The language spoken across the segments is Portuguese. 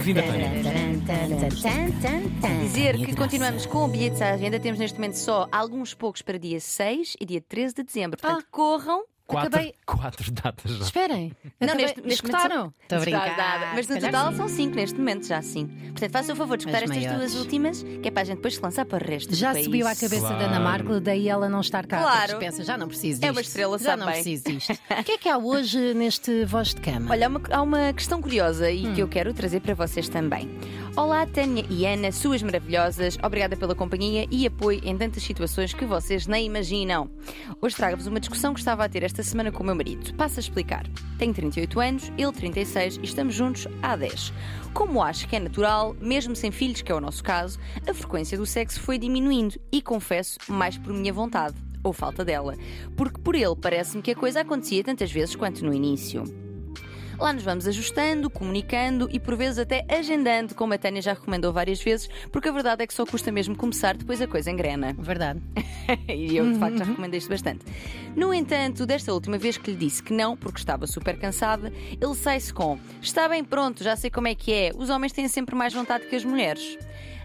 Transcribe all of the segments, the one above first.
Bem-vinda, Tânia. Dizer que continuamos com bilhetes à agenda. Temos neste momento só alguns poucos para dia 6 e dia 13 de dezembro. Portanto, corram. Quatro, Acabei- quatro datas já. Esperem. Não, Acabei- neste, neste momento escutaram? Estou a Está brincar. dada. Mas no total são 5 neste momento, já sim. Portanto, faça o favor de escutar As estas maiores. duas últimas, que é para a gente depois se lançar para o resto Já do país. subiu à cabeça da Ana Claro. Marco, daí ela não estar cá. Claro. Pensa, já não preciso disto. É uma estrela, Já sabe não bem. preciso disto. O que é que há hoje neste voz de cama? Olha, há uma, há uma questão curiosa e Hum. que eu quero trazer para vocês também. Olá, Tânia e Ana, suas maravilhosas. Obrigada pela companhia e apoio em tantas situações que vocês nem imaginam. Hoje trago-vos uma discussão que estava a ter esta semana com o meu marido. Passo a explicar. Tenho 38 anos, ele 36 e estamos juntos há 10. Como acho que é natural, mesmo sem filhos, que é o nosso caso, a frequência do sexo foi diminuindo e confesso, mais por minha vontade. Ou falta dela. Porque por ele parece-me que a coisa acontecia tantas vezes quanto no início. Lá nos vamos ajustando, comunicando e por vezes até agendando, como a Tânia já recomendou várias vezes, porque a verdade é que só custa mesmo começar, depois a coisa engrena. Verdade. e eu de facto já recomendei isto bastante. No entanto, desta última vez que lhe disse que não, porque estava super cansada, ele sai-se com: Está bem pronto, já sei como é que é, os homens têm sempre mais vontade que as mulheres.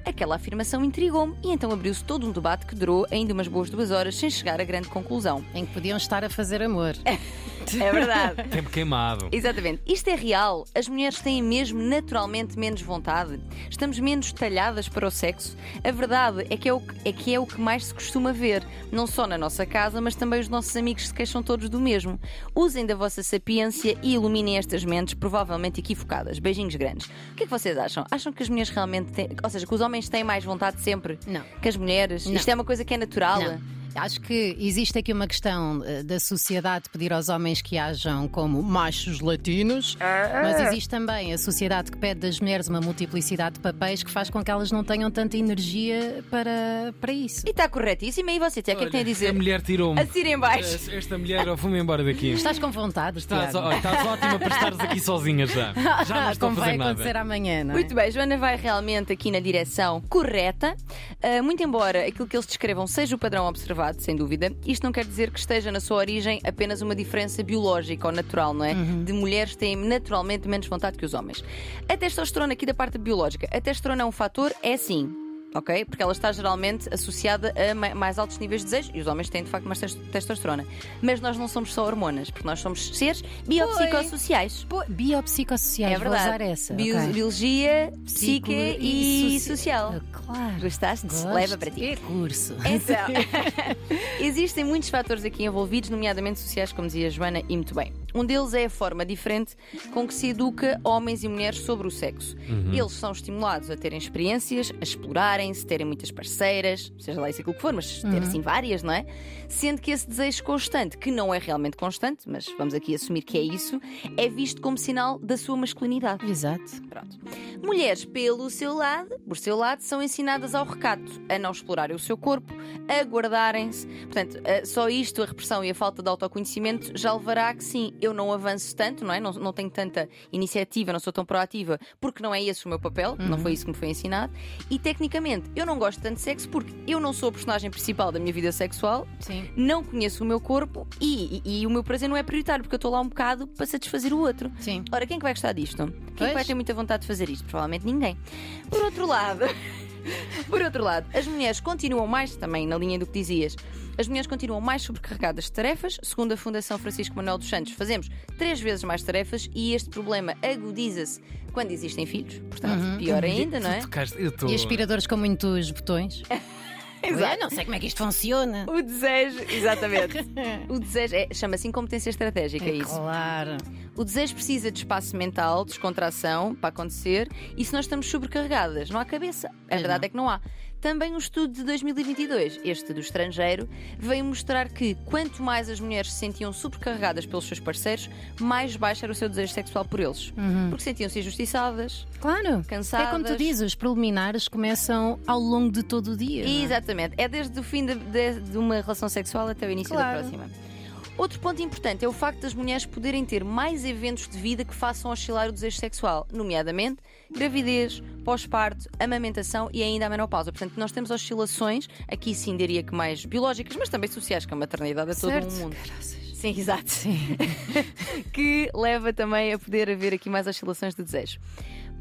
Aquela afirmação intrigou-me e então abriu-se todo um debate que durou ainda umas boas duas horas sem chegar a grande conclusão. Em que podiam estar a fazer amor. É verdade. Tempo queimado. Exatamente. Isto é real. As mulheres têm mesmo naturalmente menos vontade. Estamos menos talhadas para o sexo. A verdade é que é o que, é que, é o que mais se costuma ver. Não só na nossa casa, mas também os nossos amigos se queixam todos do mesmo. Usem da vossa sapiência e iluminem estas mentes provavelmente equivocadas. Beijinhos grandes. O que é que vocês acham? Acham que as mulheres realmente têm. Ou seja, que os homens têm mais vontade sempre Não. que as mulheres? Não. Isto é uma coisa que é natural? Não. Acho que existe aqui uma questão eh, da sociedade pedir aos homens que hajam como machos latinos, mas existe também a sociedade que pede das mulheres uma multiplicidade de papéis que faz com que elas não tenham tanta energia para, para isso. E está corretíssimo. E você, Tia, o que é que tem a dizer? A mulher tirou-me. Assira em baixo. Esta mulher, eu fui-me embora daqui. Estás com vontade? Estás, Tiago? olha, estás ótima para estares aqui sozinha já. Já não estou a Como vai fazer acontecer nada. amanhã, não é? Muito bem, Joana vai realmente aqui na direção correta. Ah, muito embora aquilo que eles descrevam seja o padrão observado, sem dúvida, isto não quer dizer que esteja na sua origem apenas uma diferença biológica ou natural, não é? De mulheres que têm naturalmente menos vontade que os homens. A testosterona, aqui da parte biológica, a testosterona é um fator? É sim. Ok? Porque ela está geralmente associada a ma- mais altos níveis de desejo e os homens têm de facto mais tes- testosterona. Mas nós não somos só hormonas, porque nós somos seres biopsicossociais. Biopsicossociais, É vou verdade. usar essa. Bio- ok. Biologia, psique e, soci- social. Ah, Claro. Gostaste? Gosto. Leva para ti. É curso. Então, existem muitos fatores aqui envolvidos, nomeadamente sociais, como dizia a Joana, e muito bem. Um deles é a forma diferente com que se educa homens e mulheres sobre o sexo. Eles são estimulados a terem experiências, a explorarem-se, terem muitas parceiras, seja lá isso aquilo que for, mas ter assim várias, não é? Sendo que esse desejo constante, que não é realmente constante, mas vamos aqui assumir que é isso, é visto como sinal da sua masculinidade. Exato. Pronto. Mulheres, pelo seu lado, por seu lado, são ensinadas ao recato, a não explorarem o seu corpo, a guardarem-se. Portanto, eh, só isto, a repressão e a falta de autoconhecimento, já levará a que sim, eu não avanço tanto, não é? Não, não tenho tanta iniciativa, não sou tão proativa, porque não é esse o meu papel, não foi isso que me foi ensinado. E tecnicamente, eu não gosto tanto de sexo porque eu não sou a personagem principal da minha vida sexual, Sim. não conheço o meu corpo e, e- e o meu prazer não é prioritário, porque eu estou lá um bocado para satisfazer o outro. Sim. Ora, quem é que vai gostar disto? Quem é que vai ter muita vontade de fazer isto? Provavelmente ninguém. Por outro lado, por outro lado, as mulheres continuam mais, também na linha do que dizias, as mulheres continuam mais sobrecarregadas de tarefas. Segundo a Fundação Francisco Manuel dos Santos, fazemos três vezes mais tarefas e este problema agudiza-se quando existem filhos. Portanto, pior ainda, não é? Tocaste- eu estou. E aspiradores com muitos botões. Eu não sei como é que isto funciona. O desejo, exatamente. o desejo é, chama-se incompetência estratégica, é isso. Claro. O desejo precisa de espaço mental, descontração para acontecer, e se nós estamos sobrecarregadas, não há cabeça. A Pois verdade não. é que não há. Também um estudo de 2022, este do estrangeiro, veio mostrar que quanto mais as mulheres se sentiam sobrecarregadas pelos seus parceiros, mais baixo era o seu desejo sexual por eles. Porque sentiam-se injustiçadas. Claro. Cansadas. É como tu dizes, os preliminares começam ao longo de todo o dia. não é? Exatamente. É desde o fim de, de- de uma relação sexual até o início Claro. da próxima. Outro ponto importante é o facto das mulheres poderem ter mais eventos de vida que façam oscilar o desejo sexual, nomeadamente gravidez, pós-parto, amamentação e ainda a menopausa. Portanto, nós temos oscilações, aqui sim diria que mais biológicas, mas também sociais, que a maternidade é todo Certo. um mundo. Sim, exato. que leva também a poder haver aqui mais oscilações de desejo.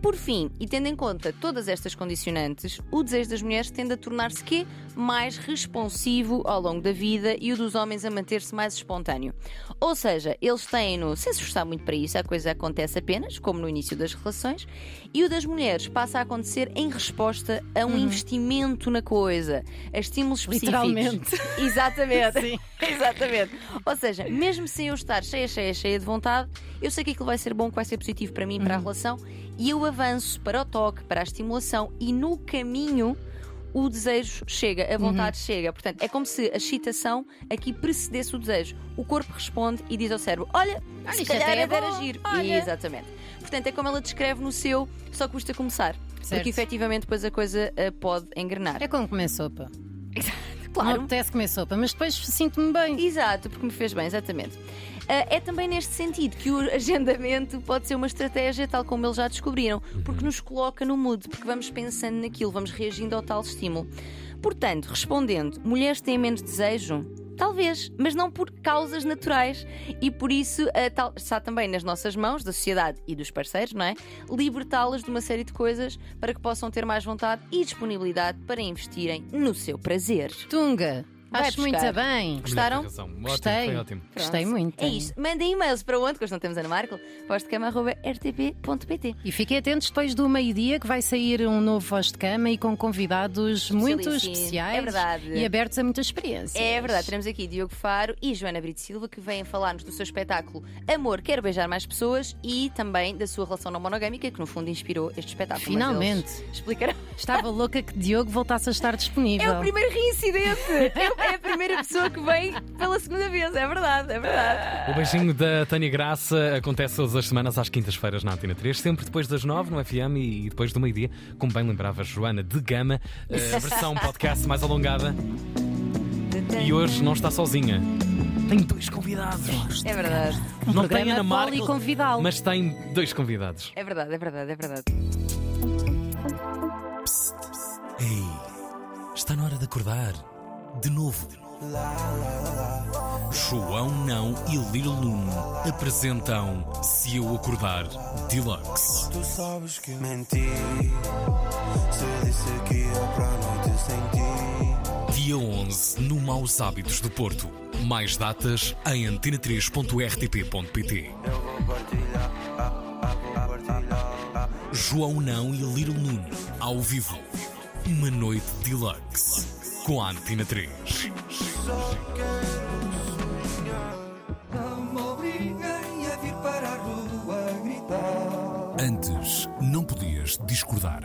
Por fim, e tendo em conta todas estas condicionantes, o desejo das mulheres tende a tornar-se quê? Mais responsivo ao longo da vida e o dos homens a manter-se mais espontâneo. Ou seja, eles têm-no sem se esforçar muito para isso, a coisa acontece apenas, como no início das relações, e o das mulheres passa a acontecer em resposta a um investimento na coisa, a estímulos específicos. Literalmente. Exatamente. Sim. Exatamente. Ou seja, mesmo sem eu estar cheia, cheia, cheia de vontade, eu sei que aquilo vai ser bom, que vai ser positivo para mim, para a relação, e eu avanço para o toque, para a estimulação, e no caminho o desejo chega, a vontade chega. Portanto, é como se a excitação aqui precedesse o desejo. O corpo responde e diz ao cérebro: Olha, Olha, se isto calhar é era bom. agir. Olha. Exatamente. Portanto, é como ela descreve no seu, só custa começar. Certo. Porque efetivamente depois a coisa ah, pode engrenar. É como comer sopa. Não claro. apetece comer sopa, mas depois sinto-me bem. Exato, porque me fez bem, exatamente. Ah, é também neste sentido que o agendamento pode ser uma estratégia, tal como eles já descobriram, porque nos coloca no mood, porque vamos pensando naquilo, vamos reagindo ao tal estímulo. Portanto, respondendo, mulheres têm menos desejo? Talvez, mas não por causas naturais. E por isso tal- está também nas nossas mãos, da sociedade e dos parceiros, não é? Libertá-las de uma série de coisas para que possam ter mais vontade e disponibilidade para investirem no seu prazer. Tunga, acho muito buscar. bem. Gostaram? Ótimo, Gostei. foi ótimo. Gostei muito. É isto. Mandem e-mails para onde? Que hoje não temos Ana Marco. postcama.rtp.pt. E fiquem atentos depois do meio-dia que vai sair um novo Voz de Cama e com convidados muito especiais É verdade. e abertos a muita experiência. É verdade, teremos aqui Diogo Faro e Joana Brito Silva que vêm falar-nos do seu espetáculo Amor, Quero Beijar Mais Pessoas e também da sua relação não monogâmica que no fundo inspirou este espetáculo. Finalmente. Explicarão. Estava louca que Diogo voltasse a estar disponível. É o primeiro reincidente! É é a primeira pessoa que vem pela segunda vez, é verdade, é verdade. O beijinho da Tânia Graça acontece todas as semanas às quintas-feiras na Antena 3, sempre depois das 9 no FM e depois do meio-dia, como bem lembrava Joana de Gama, a versão podcast mais alongada. E hoje não está sozinha. Tem dois convidados. É verdade, não tem Ana Marco, mas tem dois convidados. é verdade, é verdade, é verdade. Ei, está na hora de acordar. De novo. João Não e Lil Nun apresentam Se Eu Acordar Deluxe. Tu sabes que menti Se disse que ia para a noite sem ti Dia 11, no Maus Hábitos do Porto. Mais datas em antena3.rtp.pt. Eu vou partilhar ah, ah, ah. João Não e Lil Nun, ao vivo. Uma noite deluxe. Com a Antena 3. Só quero sonhar Não me obriguem a vir para a rua gritar Antes, não podias discordar.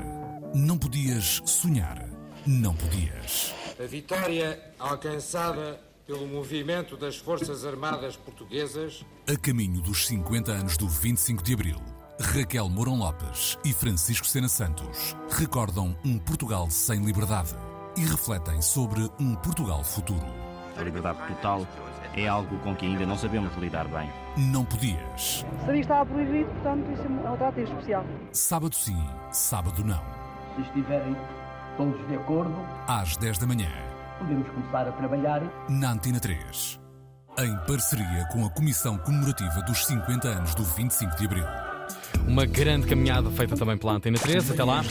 Não podias sonhar. Não podias. A vitória alcançada pelo movimento das Forças Armadas Portuguesas A caminho dos 50 anos do 25 de Abril, Raquel Mourão Lopes e Francisco Sena Santos recordam um Portugal sem liberdade e refletem sobre um Portugal futuro. A liberdade total é algo com que ainda não sabemos lidar bem. Não podias. Sabia que estava proibido, portanto, isso é um trato especial. Sábado sim, sábado não. Se estiverem todos de acordo, Às 10 da manhã, podemos começar a trabalhar. na Antena 3. Em parceria com a Comissão Comemorativa dos 50 anos do 25 de Abril. Uma grande caminhada feita também pela Antena 3. Até lá.